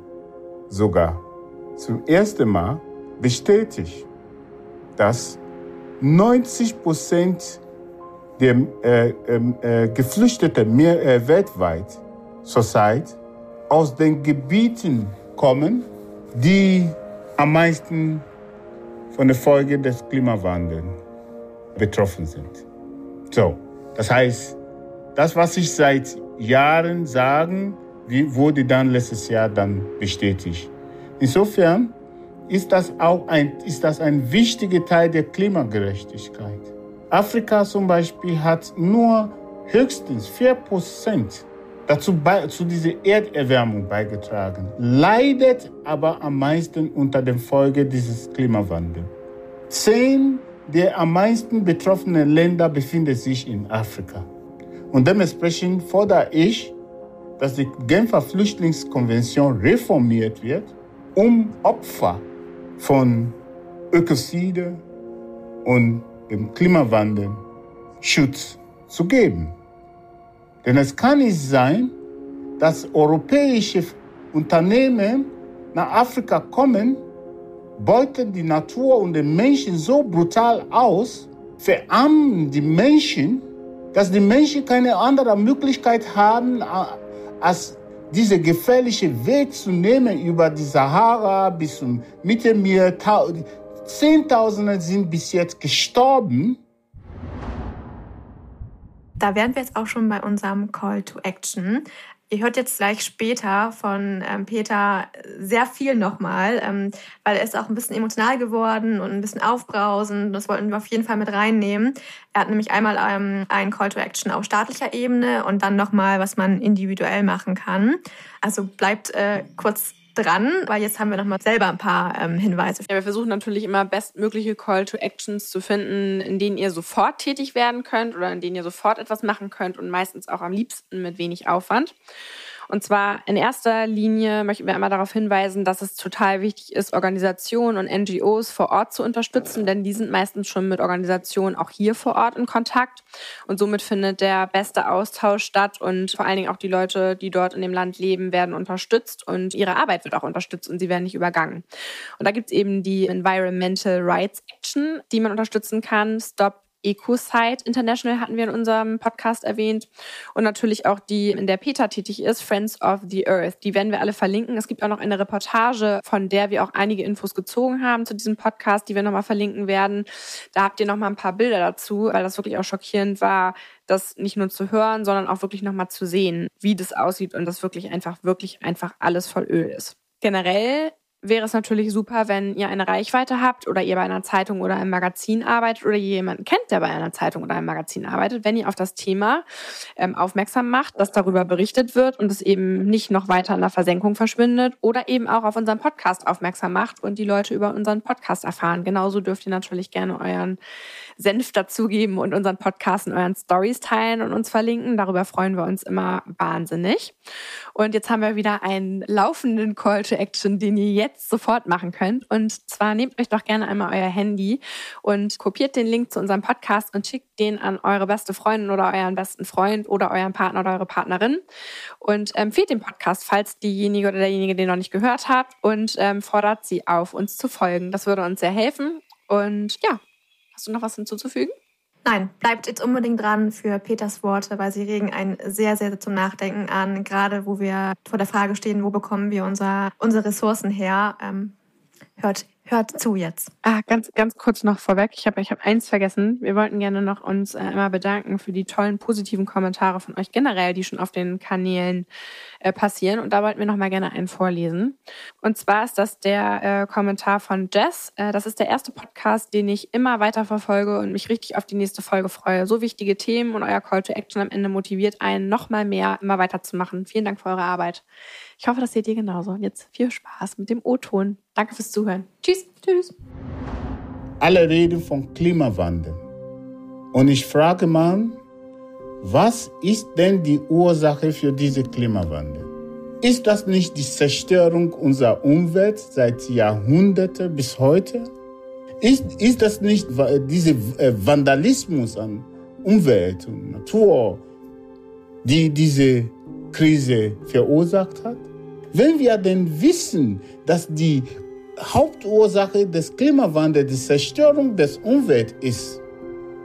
sogar zum ersten Mal bestätigt, dass 90 Prozent der äh, ähm, äh, Geflüchteten äh, weltweit zurzeit aus den Gebieten kommen, die am meisten von der Folge des Klimawandels betroffen sind. So, das heißt, das, was ich seit Jahren sagen, wurde dann letztes Jahr dann bestätigt. Insofern ist das auch ein, ist das ein wichtiger Teil der Klimagerechtigkeit. Afrika zum Beispiel hat nur höchstens 4 Prozent dazu bei, zu dieser Erderwärmung beigetragen, leidet aber am meisten unter den Folgen dieses Klimawandels. Zehn der am meisten betroffenen Länder befinden sich in Afrika. Und dementsprechend fordere ich, dass die Genfer Flüchtlingskonvention reformiert wird, um Opfer von Ökozide und dem Klimawandel Schutz zu geben. Denn es kann nicht sein, dass europäische Unternehmen nach Afrika kommen, beuten die Natur und den Menschen so brutal aus, verarmen die Menschen, dass die Menschen keine andere Möglichkeit haben, als diese gefährliche Weg zu nehmen über die Sahara bis zum Mittelmeer. Zehntausende sind bis jetzt gestorben da wären wir jetzt auch schon bei unserem Call to Action. Ihr hört jetzt gleich später von ähm, Peter sehr viel nochmal, ähm, weil er ist auch ein bisschen emotional geworden und ein bisschen aufbrausend. Das wollten wir auf jeden Fall mit reinnehmen. Er hat nämlich einmal ähm, einen Call to Action auf staatlicher Ebene und dann nochmal, was man individuell machen kann. Also bleibt äh, kurz dran, weil jetzt haben wir noch mal selber ein paar ähm, Hinweise. Ja, wir versuchen natürlich immer bestmögliche Call to Actions zu finden, in denen ihr sofort tätig werden könnt oder in denen ihr sofort etwas machen könnt und meistens auch am liebsten mit wenig Aufwand. Und zwar in erster Linie möchten wir einmal darauf hinweisen, dass es total wichtig ist, Organisationen und NGOs vor Ort zu unterstützen, denn die sind meistens schon mit Organisationen auch hier vor Ort in Kontakt. Und somit findet der beste Austausch statt und vor allen Dingen auch die Leute, die dort in dem Land leben, werden unterstützt und ihre Arbeit wird auch unterstützt und sie werden nicht übergangen. Und da gibt es eben die Environmental Rights Action, die man unterstützen kann. Stop EcoSite International hatten wir in unserem Podcast erwähnt und natürlich auch die, in der Peter tätig ist, Friends of the Earth. Die werden wir alle verlinken. Es gibt auch noch eine Reportage, von der wir auch einige Infos gezogen haben zu diesem Podcast, die wir nochmal verlinken werden. Da habt ihr nochmal ein paar Bilder dazu, weil das wirklich auch schockierend war, das nicht nur zu hören, sondern auch wirklich nochmal zu sehen, wie das aussieht und das wirklich einfach, wirklich einfach alles voll Öl ist. Generell wäre es natürlich super, wenn ihr eine Reichweite habt oder ihr bei einer Zeitung oder einem Magazin arbeitet oder jemanden kennt, der bei einer Zeitung oder einem Magazin arbeitet, wenn ihr auf das Thema ähm, aufmerksam macht, dass darüber berichtet wird und es eben nicht noch weiter in der Versenkung verschwindet oder eben auch auf unseren Podcast aufmerksam macht und die Leute über unseren Podcast erfahren. Genauso dürft ihr natürlich gerne euren Senf dazugeben und unseren Podcast in euren Stories teilen und uns verlinken. Darüber freuen wir uns immer wahnsinnig. Und jetzt haben wir wieder einen laufenden Call to Action, den ihr jetzt sofort machen könnt. Und zwar nehmt euch doch gerne einmal euer Handy und kopiert den Link zu unserem Podcast und schickt den an eure beste Freundin oder euren besten Freund oder euren Partner oder eure Partnerin und empfiehlt den Podcast, falls diejenige oder derjenige den noch nicht gehört hat und ähm, fordert sie auf, uns zu folgen. Das würde uns sehr helfen. Und ja, Hast du noch was hinzuzufügen? Nein, bleibt jetzt unbedingt dran für Peters Worte, weil sie regen einen sehr, sehr zum Nachdenken an, gerade wo wir vor der Frage stehen, wo bekommen wir unser, unsere Ressourcen her. Ähm, hört Hört zu jetzt. Ah, ganz, ganz kurz noch vorweg. Ich habe ich hab eins vergessen. Wir wollten gerne noch uns äh, einmal bedanken für die tollen positiven Kommentare von euch generell, die schon auf den Kanälen äh, passieren. Und da wollten wir noch mal gerne einen vorlesen. Und zwar ist das der äh, Kommentar von Jess. Äh, das ist der erste Podcast, den ich immer weiter verfolge und mich richtig auf die nächste Folge freue. So wichtige Themen und euer Call to Action am Ende motiviert einen, noch mal mehr immer weiterzumachen. Vielen Dank für eure Arbeit. Ich hoffe, das seht ihr genauso. Und jetzt viel Spaß mit dem O-Ton. Danke fürs Zuhören. Tschüss. Tschüss. Alle reden von Klimawandel. Und ich frage mal, was ist denn die Ursache für diesen Klimawandel? Ist das nicht die Zerstörung unserer Umwelt seit Jahrhunderten bis heute? Ist, ist das nicht dieser äh, Vandalismus an Umwelt und Natur, die diese Krise verursacht hat? Wenn wir denn wissen, dass die Hauptursache des Klimawandels die Zerstörung des Umwelt ist,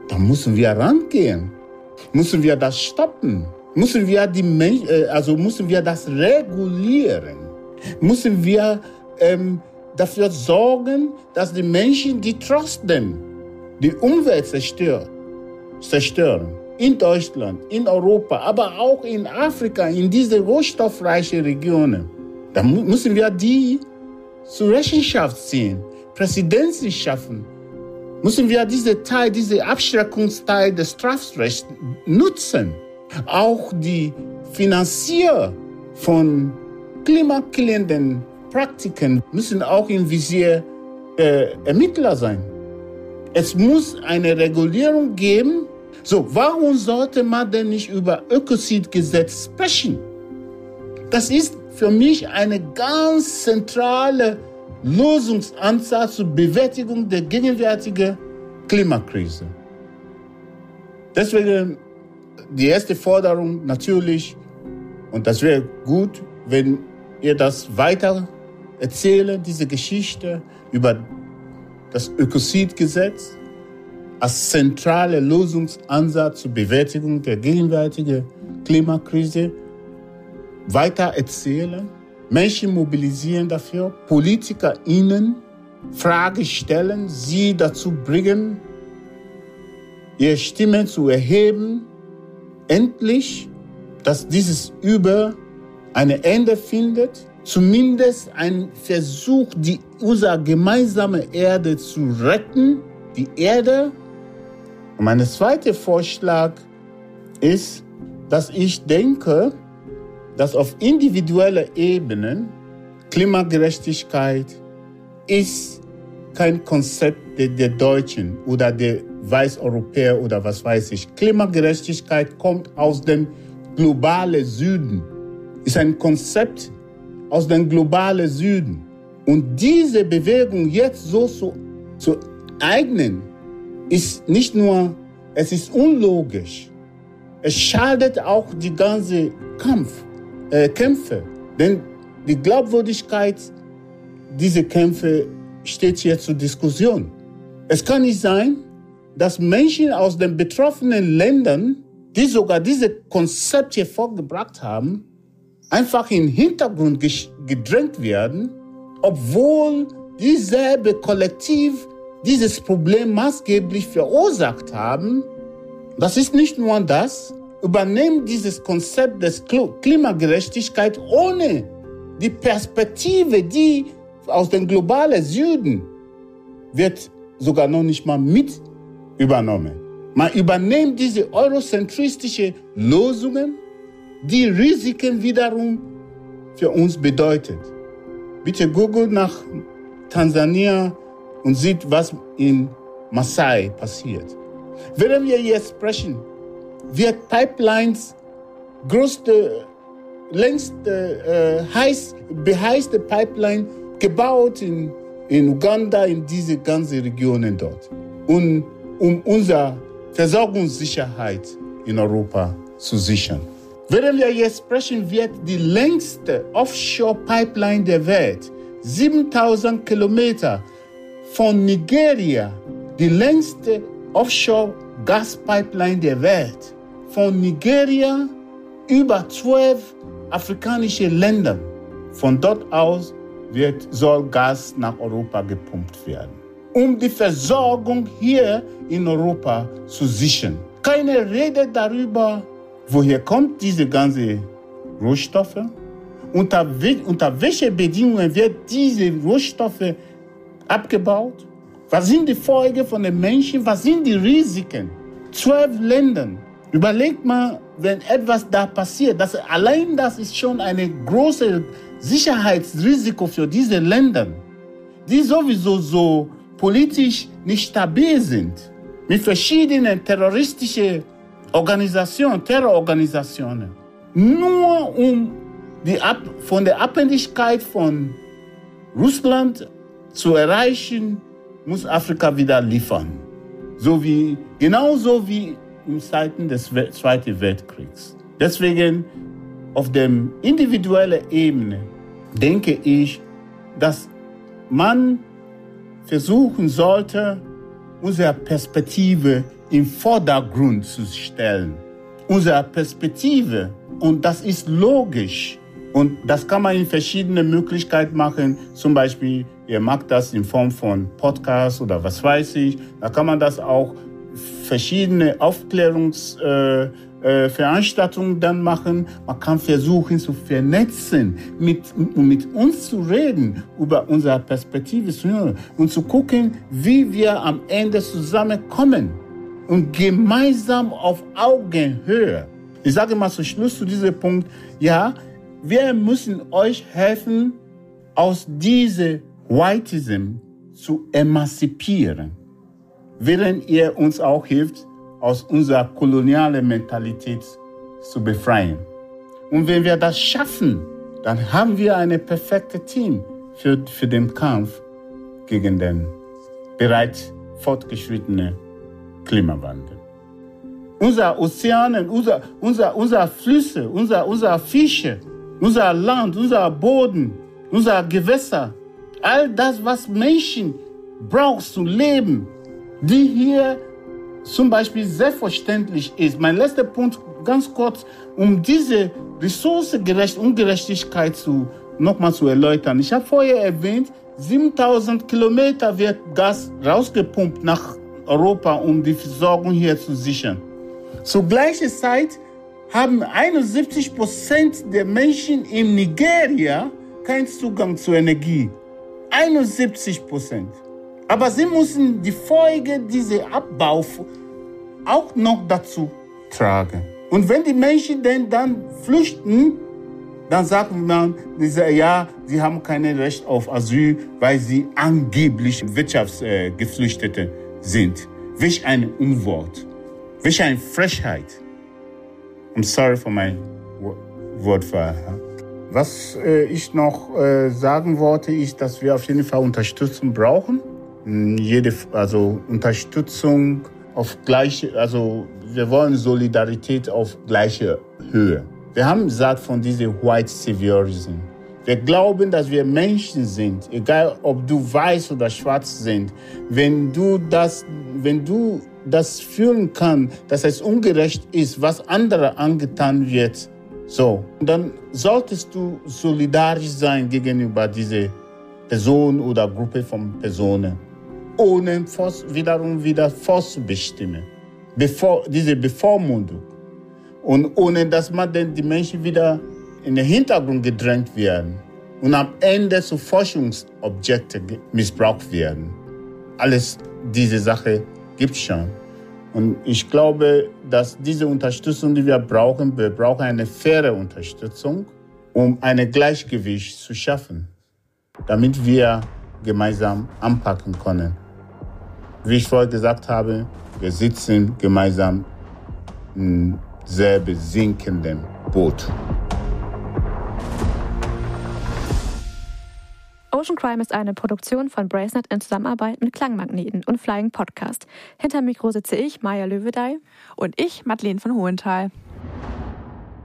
dann müssen wir rangehen. Müssen wir das stoppen? Müssen wir die Mensch, äh, also müssen wir das regulieren? Müssen wir ähm, dafür sorgen, dass die Menschen, die trotzdem die Umwelt zerstören, zerstören, in Deutschland, in Europa, aber auch in Afrika, in diese rohstoffreichen Regionen, dann müssen wir die zur Rechenschaft ziehen, Präsidenzen schaffen. Müssen wir diese Teil, diese Abschreckungsteil des Strafrechts nutzen. Auch die Finanzier von klimakillenden Praktiken müssen auch im Visier äh, Ermittler sein. Es muss eine Regulierung geben. So, warum sollte man denn nicht über Ökozidgesetz sprechen? Das ist für mich eine ganz zentrale Lösungsansatz zur Bewältigung der gegenwärtigen Klimakrise. Deswegen die erste Forderung natürlich, und das wäre gut, wenn ihr das weiter erzählen, diese Geschichte über das Ökozidgesetz als zentrale Lösungsansatz zur Bewältigung der gegenwärtigen Klimakrise weiter erzählen, Menschen mobilisieren dafür, Politiker ihnen Fragen stellen, sie dazu bringen, ihre Stimme zu erheben, endlich, dass dieses Über ein Ende findet, zumindest ein Versuch, die, unsere gemeinsame Erde zu retten, die Erde. Und mein zweiter Vorschlag ist, dass ich denke, dass auf individueller Ebene Klimagerechtigkeit ist kein Konzept der, der Deutschen oder der Weißeuropäer oder was weiß ich. Klimagerechtigkeit kommt aus dem globalen Süden. ist ein Konzept aus dem globalen Süden. Und diese Bewegung jetzt so zu, zu eignen, ist nicht nur, es ist unlogisch, es schadet auch die ganze Kampf, äh, Kämpfe. Denn die Glaubwürdigkeit dieser Kämpfe steht hier zur Diskussion. Es kann nicht sein, dass Menschen aus den betroffenen Ländern, die sogar diese Konzepte vorgebracht haben, einfach in den Hintergrund gedrängt werden, obwohl dieselbe Kollektiv dieses Problem maßgeblich verursacht haben. Das ist nicht nur das, übernehmen dieses Konzept des Klimagerechtigkeit ohne die Perspektive, die aus dem globalen Süden wird sogar noch nicht mal mit übernommen. Man übernimmt diese eurozentristische Lösungen, die Risiken wiederum für uns bedeutet. Bitte google nach Tansania und sieht, was in Maasai passiert. Während wir jetzt sprechen, wird Pipelines größte, längste, äh, heiß, beheizte Pipeline gebaut in, in Uganda, in diese ganzen Regionen dort. Und um unsere Versorgungssicherheit in Europa zu sichern. Während wir jetzt sprechen, wird die längste Offshore-Pipeline der Welt, 7000 Kilometer von Nigeria, die längste Offshore-Gaspipeline der Welt, von Nigeria über zwölf afrikanische Länder. Von dort aus wird, soll Gas nach Europa gepumpt werden, um die Versorgung hier in Europa zu sichern. Keine Rede darüber, woher kommt diese ganze Rohstoffe, unter, unter welchen Bedingungen wird diese Rohstoffe abgebaut, was sind die Folgen von den Menschen, was sind die Risiken. Zwölf Länder, überlegt mal, wenn etwas da passiert, das, allein das ist schon ein großes Sicherheitsrisiko für diese Länder, die sowieso so politisch nicht stabil sind, mit verschiedenen terroristischen Organisationen, Terrororganisationen, nur um die Ab von der Abhängigkeit von Russland zu erreichen, muss Afrika wieder liefern. So wie, genauso wie in Zeiten des Zweiten Weltkriegs. Deswegen auf der individuellen Ebene denke ich, dass man versuchen sollte, unsere Perspektive im Vordergrund zu stellen. Unsere Perspektive, und das ist logisch, und das kann man in verschiedenen Möglichkeiten machen. Zum Beispiel, ihr macht das in Form von Podcasts oder was weiß ich. Da kann man das auch verschiedene Aufklärungsveranstaltungen äh, äh, dann machen. Man kann versuchen zu vernetzen, mit, mit uns zu reden, über unsere Perspektive zu hören und zu gucken, wie wir am Ende zusammenkommen und gemeinsam auf Augenhöhe. Ich sage mal zum Schluss zu diesem Punkt, ja, wir müssen euch helfen, aus diesem Whiteism zu emanzipieren, während ihr uns auch hilft, aus unserer kolonialen Mentalität zu befreien. Und wenn wir das schaffen, dann haben wir ein perfektes Team für, für den Kampf gegen den bereits fortgeschrittenen Klimawandel. Unser Ozeanen, unser, unser, unser Flüsse, unser, unser Fische, unser Land, unser Boden, unser Gewässer, all das, was Menschen brauchen zu leben, die hier zum Beispiel selbstverständlich ist. Mein letzter Punkt, ganz kurz, um diese ressourcengerechte Ungerechtigkeit zu, nochmal zu erläutern. Ich habe vorher erwähnt, 7000 Kilometer wird Gas rausgepumpt nach Europa, um die Versorgung hier zu sichern. Zur gleichen Zeit haben 71 Prozent der Menschen in Nigeria keinen Zugang zu Energie. 71 Prozent. Aber sie müssen die Folge dieser Abbau auch noch dazu tragen. Und wenn die Menschen denn dann flüchten, dann sagt man, ja, sie haben kein Recht auf Asyl, weil sie angeblich Wirtschaftsgeflüchtete sind. Welch ein Unwort. Welch eine Frechheit. I'm sorry for my for. Was äh, ich noch äh, sagen wollte, ist, dass wir auf jeden Fall Unterstützung brauchen. Jede, also Unterstützung auf gleiche, also wir wollen Solidarität auf gleiche Höhe. Wir haben gesagt von diesem White Saviorism. Wir glauben, dass wir Menschen sind, egal ob du weiß oder schwarz sind. Wenn du das, wenn du das fühlen kannst, dass es ungerecht ist, was andere angetan wird, so, dann solltest du solidarisch sein gegenüber dieser Person oder Gruppe von Personen, ohne wiederum wieder vorzubestimmen, bevor, diese Bevormundung. Und ohne dass man denn die Menschen wieder in den Hintergrund gedrängt werden und am Ende zu Forschungsobjekte missbraucht werden. Alles diese Sache gibt schon. Und ich glaube, dass diese Unterstützung, die wir brauchen, wir brauchen eine faire Unterstützung, um ein Gleichgewicht zu schaffen, damit wir gemeinsam anpacken können. Wie ich vorher gesagt habe, wir sitzen gemeinsam in selben sinkenden Boot. Ocean Crime ist eine Produktion von Bracenet in Zusammenarbeit mit Klangmagneten und Flying Podcast. Hinter Mikro sitze ich, Maja Löwedey. Und ich, Madeleine von Hohenthal.